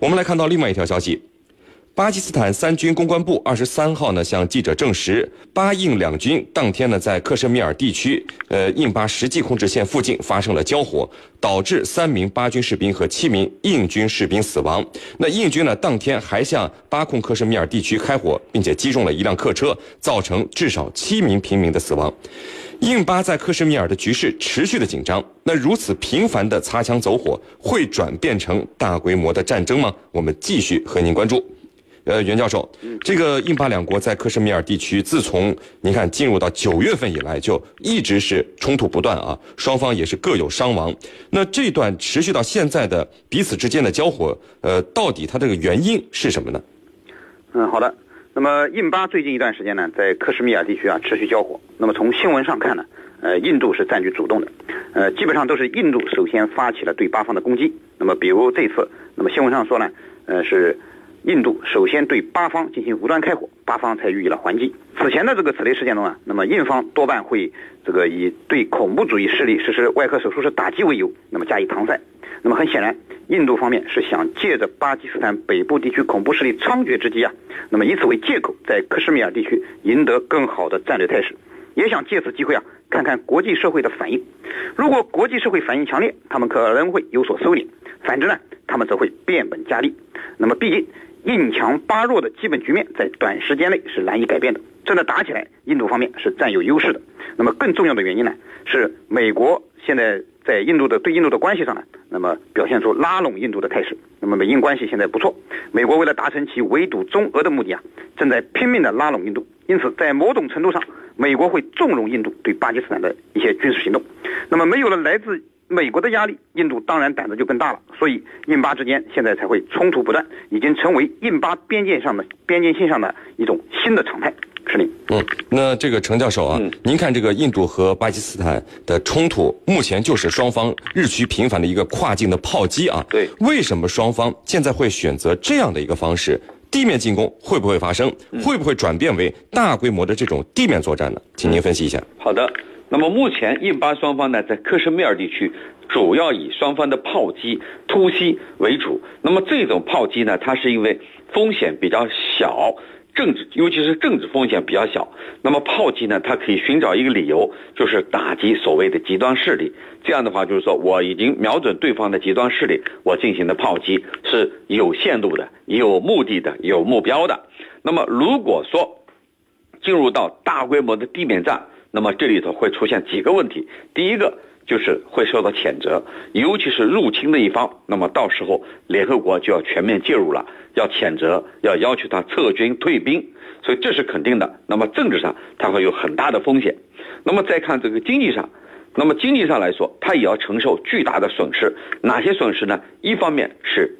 我们来看到另外一条消息。巴基斯坦三军公关部二十三号呢向记者证实，巴印两军当天呢在克什米尔地区，呃印巴实际控制线附近发生了交火，导致三名巴军士兵和七名印军士兵死亡。那印军呢当天还向巴控克什米尔地区开火，并且击中了一辆客车，造成至少七名平民的死亡。印巴在克什米尔的局势持续的紧张，那如此频繁的擦枪走火，会转变成大规模的战争吗？我们继续和您关注。呃，袁教授，这个印巴两国在克什米尔地区，自从您看进入到九月份以来，就一直是冲突不断啊，双方也是各有伤亡。那这段持续到现在的彼此之间的交火，呃，到底它这个原因是什么呢？嗯，好的。那么印巴最近一段时间呢，在克什米尔地区啊持续交火。那么从新闻上看呢，呃，印度是占据主动的，呃，基本上都是印度首先发起了对巴方的攻击。那么比如这次，那么新闻上说呢，呃是。印度首先对巴方进行无端开火，巴方才予以了还击。此前的这个此类事件中啊，那么印方多半会这个以对恐怖主义势力实施外科手术式打击为由，那么加以搪塞。那么很显然，印度方面是想借着巴基斯坦北部地区恐怖势力猖獗之机啊，那么以此为借口，在克什米尔地区赢得更好的战略态势，也想借此机会啊，看看国际社会的反应。如果国际社会反应强烈，他们可能会有所收敛；反之呢，他们则会变本加厉。那么毕竟。印强巴弱的基本局面在短时间内是难以改变的。真的打起来，印度方面是占有优势的。那么更重要的原因呢，是美国现在在印度的对印度的关系上呢，那么表现出拉拢印度的态势。那么美印关系现在不错，美国为了达成其围堵中俄的目的啊，正在拼命的拉拢印度。因此，在某种程度上，美国会纵容印度对巴基斯坦的一些军事行动。那么没有了来自美国的压力，印度当然胆子就更大了，所以印巴之间现在才会冲突不断，已经成为印巴边界上的边界线上的一种新的常态。是你，嗯，那这个程教授啊，您看这个印度和巴基斯坦的冲突，目前就是双方日趋频繁的一个跨境的炮击啊。对，为什么双方现在会选择这样的一个方式？地面进攻会不会发生？会不会转变为大规模的这种地面作战呢？请您分析一下。好的。那么目前印巴双方呢，在克什米尔地区主要以双方的炮击、突袭为主。那么这种炮击呢，它是因为风险比较小，政治尤其是政治风险比较小。那么炮击呢，它可以寻找一个理由，就是打击所谓的极端势力。这样的话，就是说我已经瞄准对方的极端势力，我进行的炮击是有限度的、有目的的、有目标的。那么如果说进入到大规模的地面战，那么这里头会出现几个问题，第一个就是会受到谴责，尤其是入侵的一方，那么到时候联合国就要全面介入了，要谴责，要要求他撤军退兵，所以这是肯定的。那么政治上它会有很大的风险，那么再看这个经济上，那么经济上来说，它也要承受巨大的损失。哪些损失呢？一方面是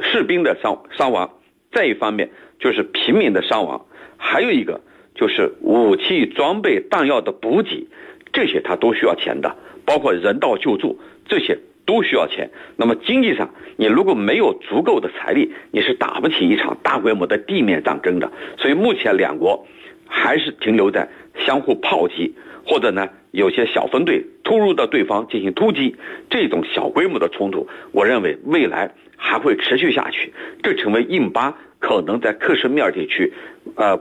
士兵的伤伤亡，再一方面就是平民的伤亡，还有一个。就是武器装备弹药的补给，这些他都需要钱的，包括人道救助，这些都需要钱。那么经济上，你如果没有足够的财力，你是打不起一场大规模的地面战争的。所以目前两国还是停留在相互炮击，或者呢有些小分队突入到对方进行突击，这种小规模的冲突，我认为未来还会持续下去，这成为印巴可能在克什米尔地区，呃。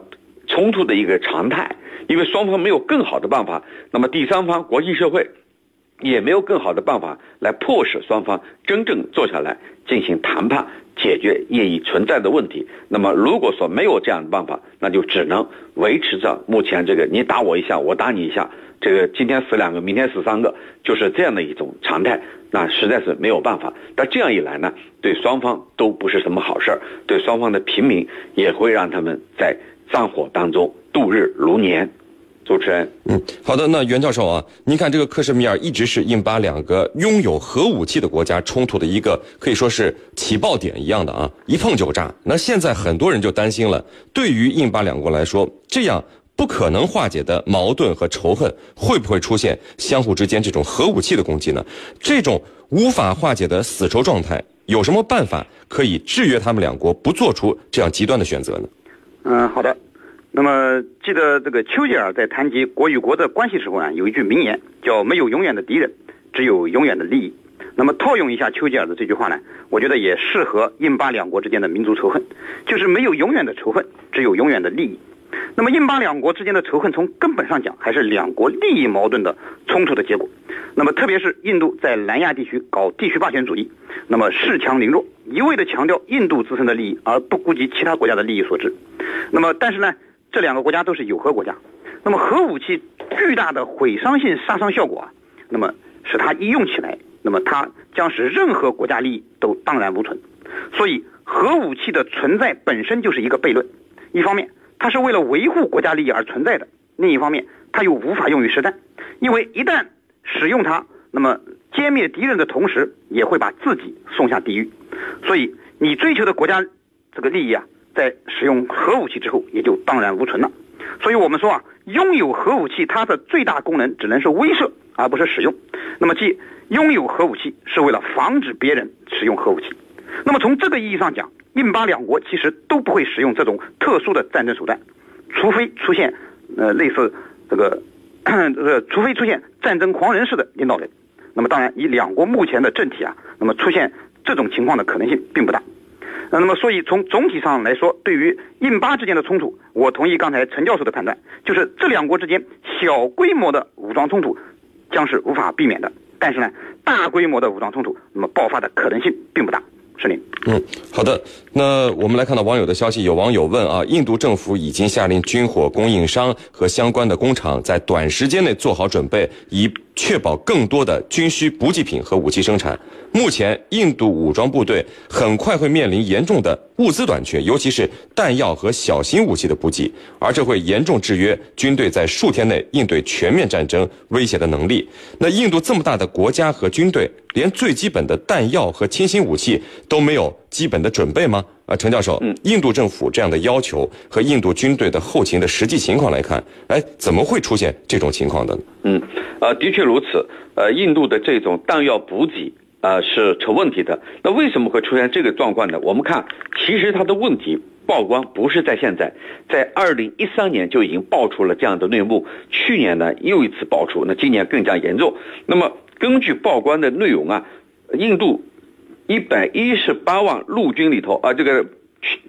冲突的一个常态，因为双方没有更好的办法，那么第三方国际社会也没有更好的办法来迫使双方真正坐下来进行谈判，解决业已存在的问题。那么如果说没有这样的办法，那就只能维持着目前这个你打我一下，我打你一下，这个今天死两个，明天死三个，就是这样的一种常态。那实在是没有办法。但这样一来呢，对双方都不是什么好事儿，对双方的平民也会让他们在。战火当中度日如年，主持人，嗯，好的，那袁教授啊，您看这个克什米尔一直是印巴两个拥有核武器的国家冲突的一个可以说是起爆点一样的啊，一碰就炸。那现在很多人就担心了，对于印巴两国来说，这样不可能化解的矛盾和仇恨，会不会出现相互之间这种核武器的攻击呢？这种无法化解的死仇状态，有什么办法可以制约他们两国不做出这样极端的选择呢？嗯，好的。那么，记得这个丘吉尔在谈及国与国的关系时候啊，有一句名言，叫“没有永远的敌人，只有永远的利益”。那么套用一下丘吉尔的这句话呢，我觉得也适合印巴两国之间的民族仇恨，就是没有永远的仇恨，只有永远的利益。那么印巴两国之间的仇恨，从根本上讲，还是两国利益矛盾的冲突的结果。那么特别是印度在南亚地区搞地区霸权主义，那么恃强凌弱，一味的强调印度自身的利益，而不顾及其他国家的利益所致。那么但是呢，这两个国家都是有核国家，那么核武器巨大的毁伤性杀伤效果啊，那么使它一用起来。那么它将使任何国家利益都荡然无存，所以核武器的存在本身就是一个悖论。一方面，它是为了维护国家利益而存在的；另一方面，它又无法用于实战，因为一旦使用它，那么歼灭敌人的同时，也会把自己送下地狱。所以，你追求的国家这个利益啊，在使用核武器之后，也就荡然无存了。所以我们说啊，拥有核武器，它的最大功能只能是威慑，而不是使用。那么即。拥有核武器是为了防止别人使用核武器。那么从这个意义上讲，印巴两国其实都不会使用这种特殊的战争手段，除非出现呃类似这个呃，除非出现战争狂人式的领导人。那么当然，以两国目前的政体啊，那么出现这种情况的可能性并不大。那么所以从总体上来说，对于印巴之间的冲突，我同意刚才陈教授的判断，就是这两国之间小规模的武装冲突将是无法避免的。但是呢，大规模的武装冲突，那么爆发的可能性并不大。是您。嗯，好的。那我们来看到网友的消息，有网友问啊，印度政府已经下令军火供应商和相关的工厂在短时间内做好准备，以确保更多的军需补给品和武器生产。目前，印度武装部队很快会面临严重的物资短缺，尤其是弹药和小型武器的补给，而这会严重制约军队在数天内应对全面战争威胁的能力。那印度这么大的国家和军队，连最基本的弹药和轻型武器都没有基本的准备吗？啊，陈教授，嗯，印度政府这样的要求和印度军队的后勤的实际情况来看，哎，怎么会出现这种情况的？嗯，呃，的确如此。呃，印度的这种弹药补给。啊，是成问题的。那为什么会出现这个状况呢？我们看，其实它的问题曝光不是在现在，在二零一三年就已经爆出了这样的内幕。去年呢又一次爆出，那今年更加严重。那么根据曝光的内容啊，印度一百一十八万陆军里头啊，这个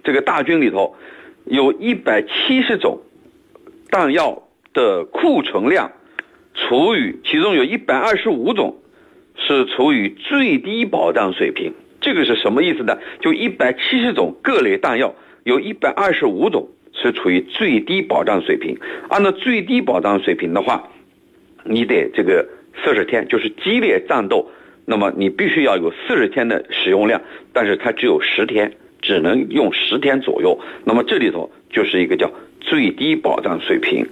这个大军里头，有一百七十种弹药的库存量，除以其中有一百二十五种。是处于最低保障水平，这个是什么意思呢？就一百七十种各类弹药，有一百二十五种是处于最低保障水平。按照最低保障水平的话，你得这个四十天，就是激烈战斗，那么你必须要有四十天的使用量，但是它只有十天，只能用十天左右。那么这里头就是一个叫最低保障水平。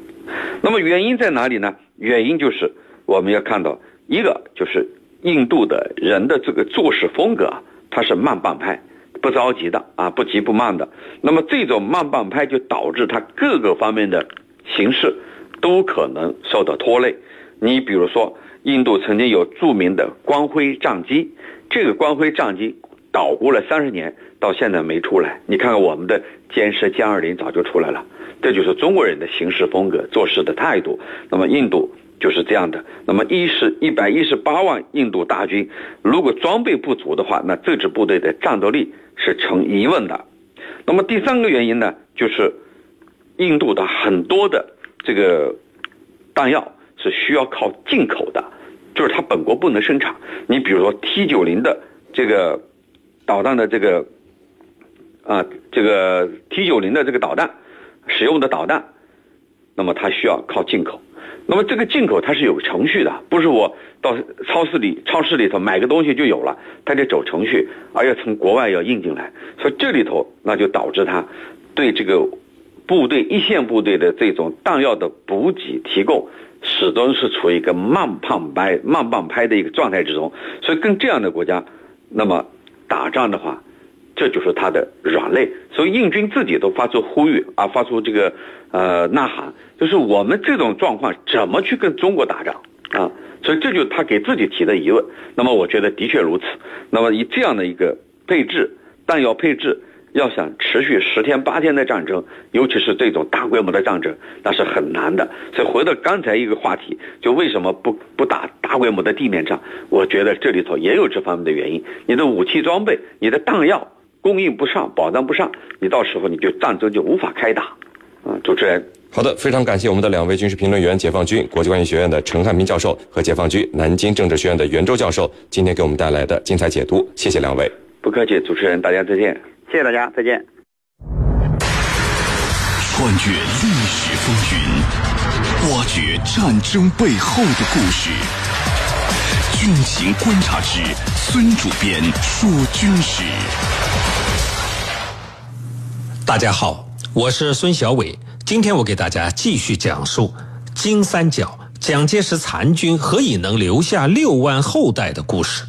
那么原因在哪里呢？原因就是我们要看到一个就是。印度的人的这个做事风格啊，他是慢半拍，不着急的啊，不急不慢的。那么这种慢半拍就导致他各个方面的形势都可能受到拖累。你比如说，印度曾经有著名的光辉战机，这个光辉战机捣鼓了三十年，到现在没出来。你看看我们的歼十、歼二零早就出来了，这就是中国人的行事风格、做事的态度。那么印度。就是这样的。那么一是一百一十八万印度大军，如果装备不足的话，那这支部队的战斗力是成疑问的。那么第三个原因呢，就是印度的很多的这个弹药是需要靠进口的，就是它本国不能生产。你比如说 T 九零的这个导弹的这个啊，这个 T 九零的这个导弹使用的导弹，那么它需要靠进口。那么这个进口它是有程序的，不是我到超市里、超市里头买个东西就有了，它得走程序，而要从国外要运进来，所以这里头那就导致它对这个部队一线部队的这种弹药的补给提供，始终是处于一个慢半拍、慢半拍的一个状态之中，所以跟这样的国家，那么打仗的话。这就是他的软肋，所以印军自己都发出呼吁啊，发出这个呃呐喊，就是我们这种状况怎么去跟中国打仗啊？所以这就是他给自己提的疑问。那么我觉得的确如此。那么以这样的一个配置、弹药配置要想持续十天八天的战争，尤其是这种大规模的战争，那是很难的。所以回到刚才一个话题，就为什么不不打大规模的地面战？我觉得这里头也有这方面的原因。你的武器装备、你的弹药供应不上、保障不上，你到时候你就战争就无法开打。啊，主持人。好的，非常感谢我们的两位军事评论员，解放军国际关系学院的陈汉民教授和解放军南京政治学院的袁周教授，今天给我们带来的精彩解读，谢谢两位。不客气，主持人，大家再见。谢谢大家，再见。穿越历史风云，挖掘战争背后的故事。军情观察之孙主编说军事。大家好，我是孙小伟。今天我给大家继续讲述金三角蒋介石残军何以能留下六万后代的故事。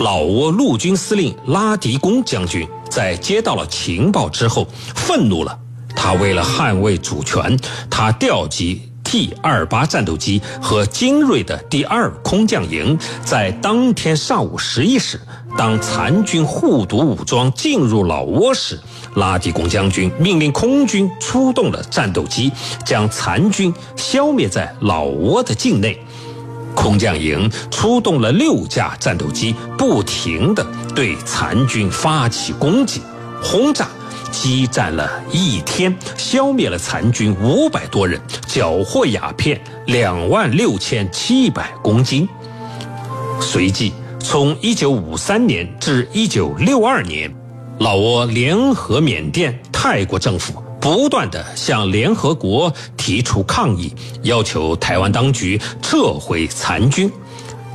老挝陆军司令拉迪公将军在接到了情报之后，愤怒了。他为了捍卫主权，他调集 T 二八战斗机和精锐的第二空降营，在当天上午十一时，当残军护犊武装进入老挝时。拉迪公将军命令空军出动了战斗机，将残军消灭在老挝的境内。空降营出动了六架战斗机，不停地对残军发起攻击、轰炸，激战了一天，消灭了残军五百多人，缴获鸦片两万六千七百公斤。随即，从一九五三年至一九六二年。老挝联合缅甸、泰国政府不断地向联合国提出抗议，要求台湾当局撤回残军。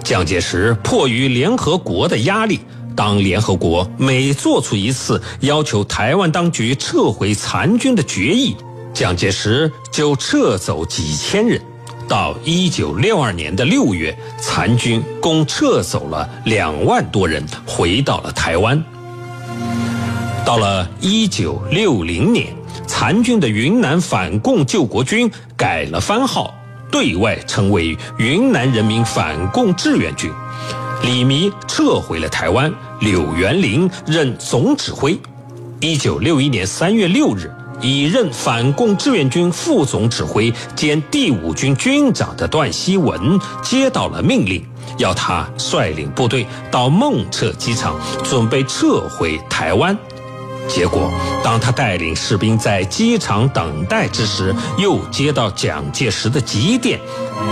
蒋介石迫于联合国的压力，当联合国每做出一次要求台湾当局撤回残军的决议，蒋介石就撤走几千人。到一九六二年的六月，残军共撤走了两万多人，回到了台湾。到了一九六零年，残军的云南反共救国军改了番号，对外称为云南人民反共志愿军。李弥撤回了台湾，柳元林任总指挥。一九六一年三月六日，已任反共志愿军副总指挥兼第五军军长的段希文接到了命令，要他率领部队到孟彻机场，准备撤回台湾。结果，当他带领士兵在机场等待之时，又接到蒋介石的急电，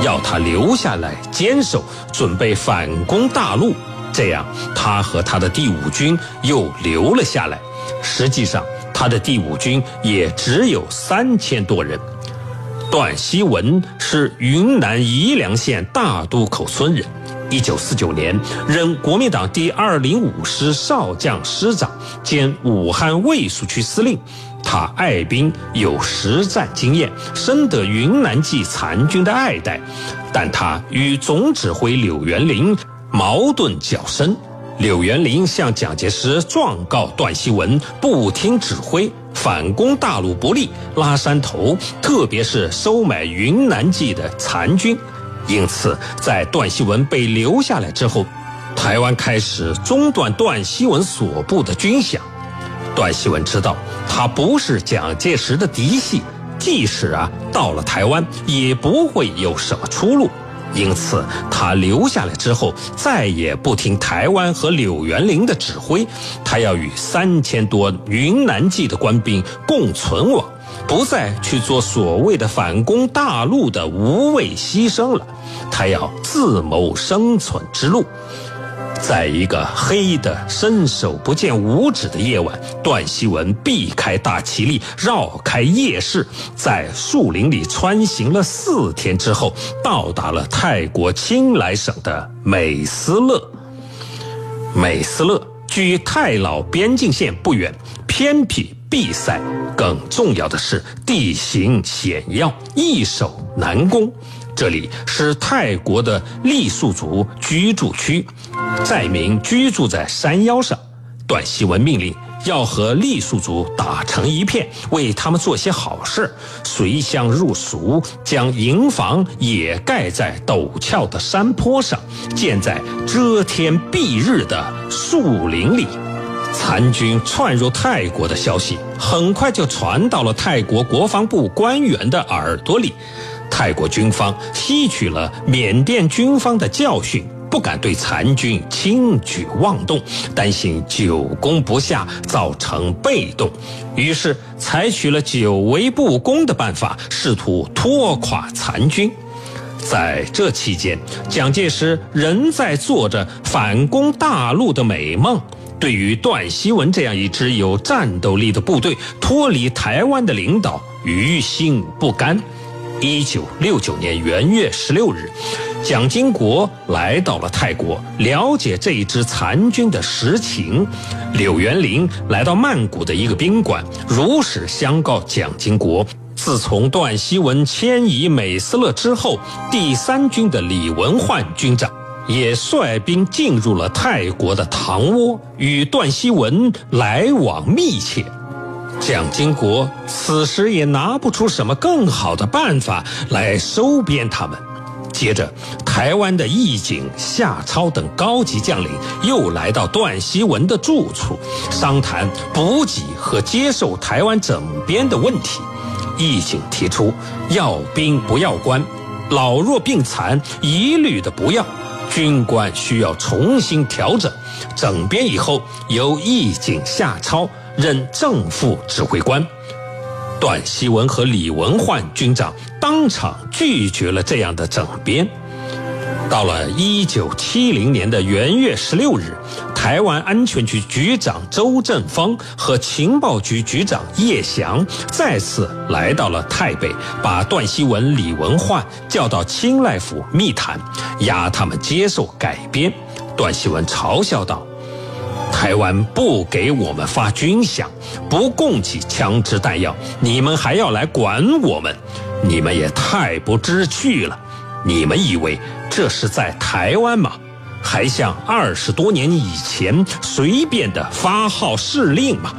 要他留下来坚守，准备反攻大陆。这样，他和他的第五军又留了下来。实际上，他的第五军也只有三千多人。段希文是云南宜良县大渡口村人。一九四九年，任国民党第二零五师少将师长兼武汉卫戍区司令。他爱兵，有实战经验，深得云南籍残军的爱戴。但他与总指挥柳元林矛盾较深。柳元林向蒋介石状告段希文不听指挥，反攻大陆不利，拉山头，特别是收买云南籍的残军。因此，在段希文被留下来之后，台湾开始中断段希文所部的军饷。段希文知道他不是蒋介石的嫡系，即使啊到了台湾也不会有什么出路。因此，他留下来之后，再也不听台湾和柳元林的指挥，他要与三千多云南籍的官兵共存亡。不再去做所谓的反攻大陆的无谓牺牲了，他要自谋生存之路。在一个黑的伸手不见五指的夜晚，段希文避开大旗力，绕开夜市，在树林里穿行了四天之后，到达了泰国清莱省的美斯乐。美斯乐距泰老边境线不远，偏僻。闭塞，更重要的是地形险要，易守难攻。这里是泰国的傈僳族居住区，寨民居住在山腰上。段希文命令要和傈僳族打成一片，为他们做些好事，随乡入俗，将营房也盖在陡峭的山坡上，建在遮天蔽日的树林里。残军窜入泰国的消息很快就传到了泰国国防部官员的耳朵里。泰国军方吸取了缅甸军方的教训，不敢对残军轻举妄动，担心久攻不下造成被动，于是采取了久围不攻的办法，试图拖垮残军。在这期间，蒋介石仍在做着反攻大陆的美梦。对于段锡文这样一支有战斗力的部队脱离台湾的领导，于心不甘。一九六九年元月十六日，蒋经国来到了泰国，了解这一支残军的实情。柳元林来到曼谷的一个宾馆，如实相告蒋经国：自从段锡文迁移美斯乐之后，第三军的李文焕军长也率兵进入了泰国的唐窝，与段锡文来往密切。蒋经国此时也拿不出什么更好的办法来收编他们。接着，台湾的义警夏超等高级将领又来到段锡文的住处，商谈补给和接受台湾整编的问题。义警提出要兵不要官，老弱病残一律的不要，军官需要重新调整。整编以后，由义警夏超。任正副指挥官，段希文和李文焕军长当场拒绝了这样的整编。到了一九七零年的元月十六日，台湾安全局局长周振芳和情报局局长叶翔再次来到了台北，把段锡文、李文焕叫到清赖府密谈，压他们接受改编。段锡文嘲笑道。台湾不给我们发军饷，不供给枪支弹药，你们还要来管我们？你们也太不知趣了！你们以为这是在台湾吗？还像二十多年以前随便的发号施令吗？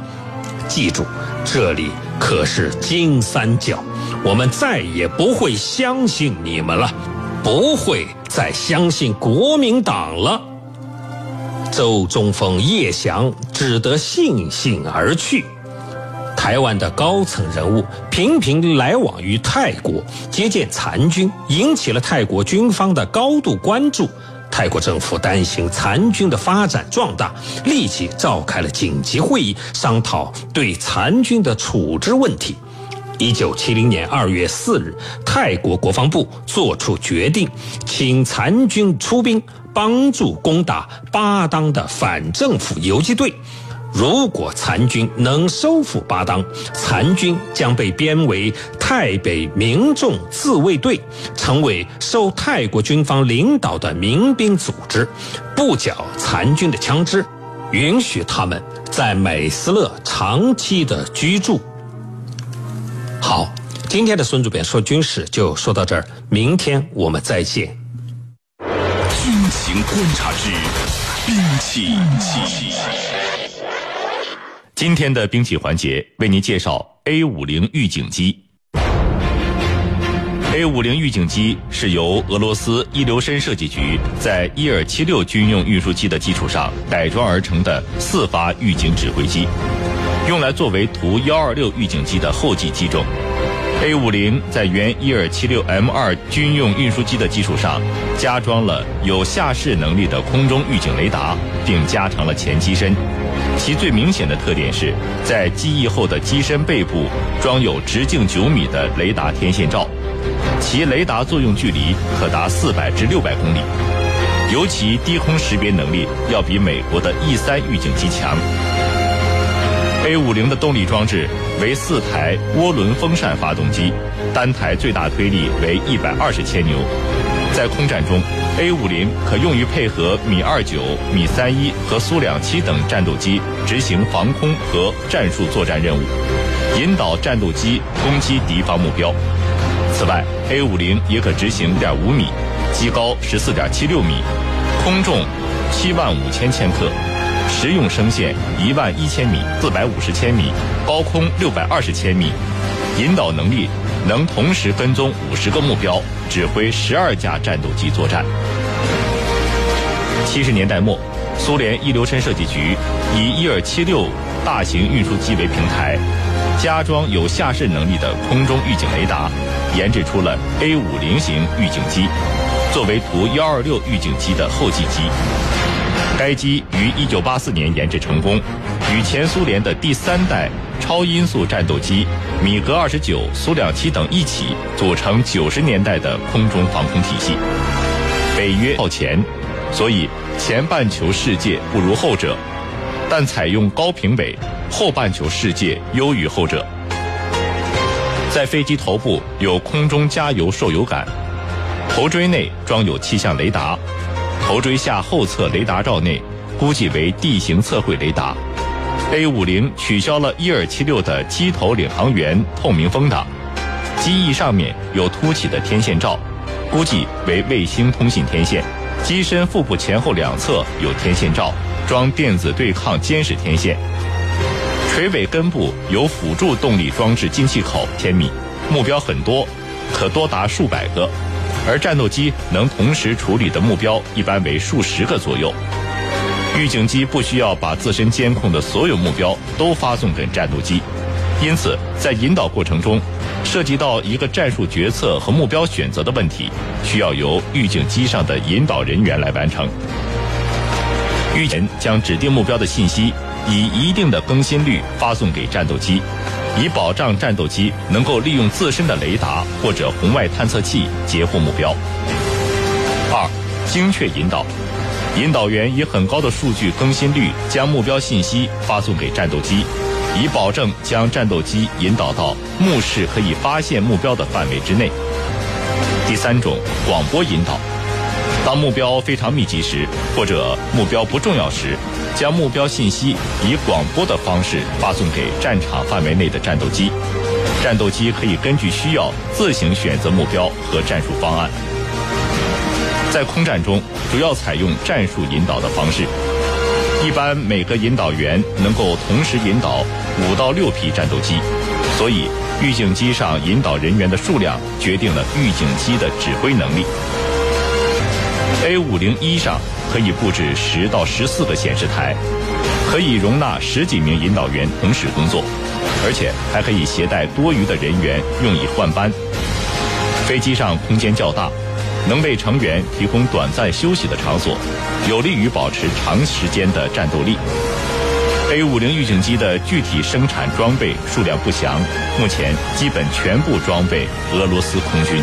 记住，这里可是金三角，我们再也不会相信你们了，不会再相信国民党了。周中峰、叶翔只得悻悻而去。台湾的高层人物频频来往于泰国接见残军，引起了泰国军方的高度关注。泰国政府担心残军的发展壮大，立即召开了紧急会议，商讨对残军的处置问题。一九七零年二月四日，泰国国防部作出决定，请残军出兵。帮助攻打巴当的反政府游击队。如果残军能收复巴当，残军将被编为泰北民众自卫队，成为受泰国军方领导的民兵组织，不缴残军的枪支，允许他们在美斯乐长期的居住。好，今天的孙主编说军事就说到这儿，明天我们再见。军情观察之兵器。今天的兵器环节为您介绍 A 五零预警机。A 五零预警机是由俄罗斯伊留申设计局在伊尔七六军用运输机的基础上改装而成的四发预警指挥机，用来作为图幺二六预警机的后继机种。A 五零在原伊尔七六 M 二军用运输机的基础上，加装了有下视能力的空中预警雷达，并加长了前机身。其最明显的特点是在机翼后的机身背部装有直径九米的雷达天线罩，其雷达作用距离可达四百至六百公里，尤其低空识别能力要比美国的 E 三预警机强。A 五零的动力装置为四台涡轮风扇发动机，单台最大推力为一百二十千牛。在空战中，A 五零可用于配合米二九、米三一和苏两七等战斗机执行防空和战术作战任务，引导战斗机攻击敌方目标。此外，A 五零也可执行点五米，机高十四点七六米，空重七万五千千克。实用声线一万一千米、四百五十千米，高空六百二十千米，引导能力能同时跟踪五十个目标，指挥十二架战斗机作战。七十年代末苏联一流深设计局以伊尔七六大型运输机为平台，加装有下渗能力的空中预警雷达，研制出了 A 五零型预警机，作为图幺二六预警机的后继机。该机于一九八四年研制成功，与前苏联的第三代超音速战斗机米格二十九、苏两七等一起组成九十年代的空中防空体系。北约靠前，所以前半球世界不如后者，但采用高平尾，后半球世界优于后者。在飞机头部有空中加油受油杆，头锥内装有气象雷达。头锥下后侧雷达罩内，估计为地形测绘雷达。A 五零取消了伊尔七六的机头领航员透明风挡，机翼上面有凸起的天线罩，估计为卫星通信天线。机身腹部前后两侧有天线罩，装电子对抗监视天线。垂尾根部有辅助动力装置进气口千米，目标很多，可多达数百个。而战斗机能同时处理的目标一般为数十个左右。预警机不需要把自身监控的所有目标都发送给战斗机，因此在引导过程中，涉及到一个战术决策和目标选择的问题，需要由预警机上的引导人员来完成。预警将指定目标的信息以一定的更新率发送给战斗机。以保障战斗机能够利用自身的雷达或者红外探测器截获目标。二、精确引导，引导员以很高的数据更新率将目标信息发送给战斗机，以保证将战斗机引导到目视可以发现目标的范围之内。第三种，广播引导。当目标非常密集时，或者目标不重要时，将目标信息以广播的方式发送给战场范围内的战斗机，战斗机可以根据需要自行选择目标和战术方案。在空战中，主要采用战术引导的方式，一般每个引导员能够同时引导五到六批战斗机，所以预警机上引导人员的数量决定了预警机的指挥能力。A 五零一上可以布置十到十四个显示台，可以容纳十几名引导员同时工作，而且还可以携带多余的人员用以换班。飞机上空间较大，能为成员提供短暂休息的场所，有利于保持长时间的战斗力。A 五零预警机的具体生产装备数量不详，目前基本全部装备俄罗斯空军。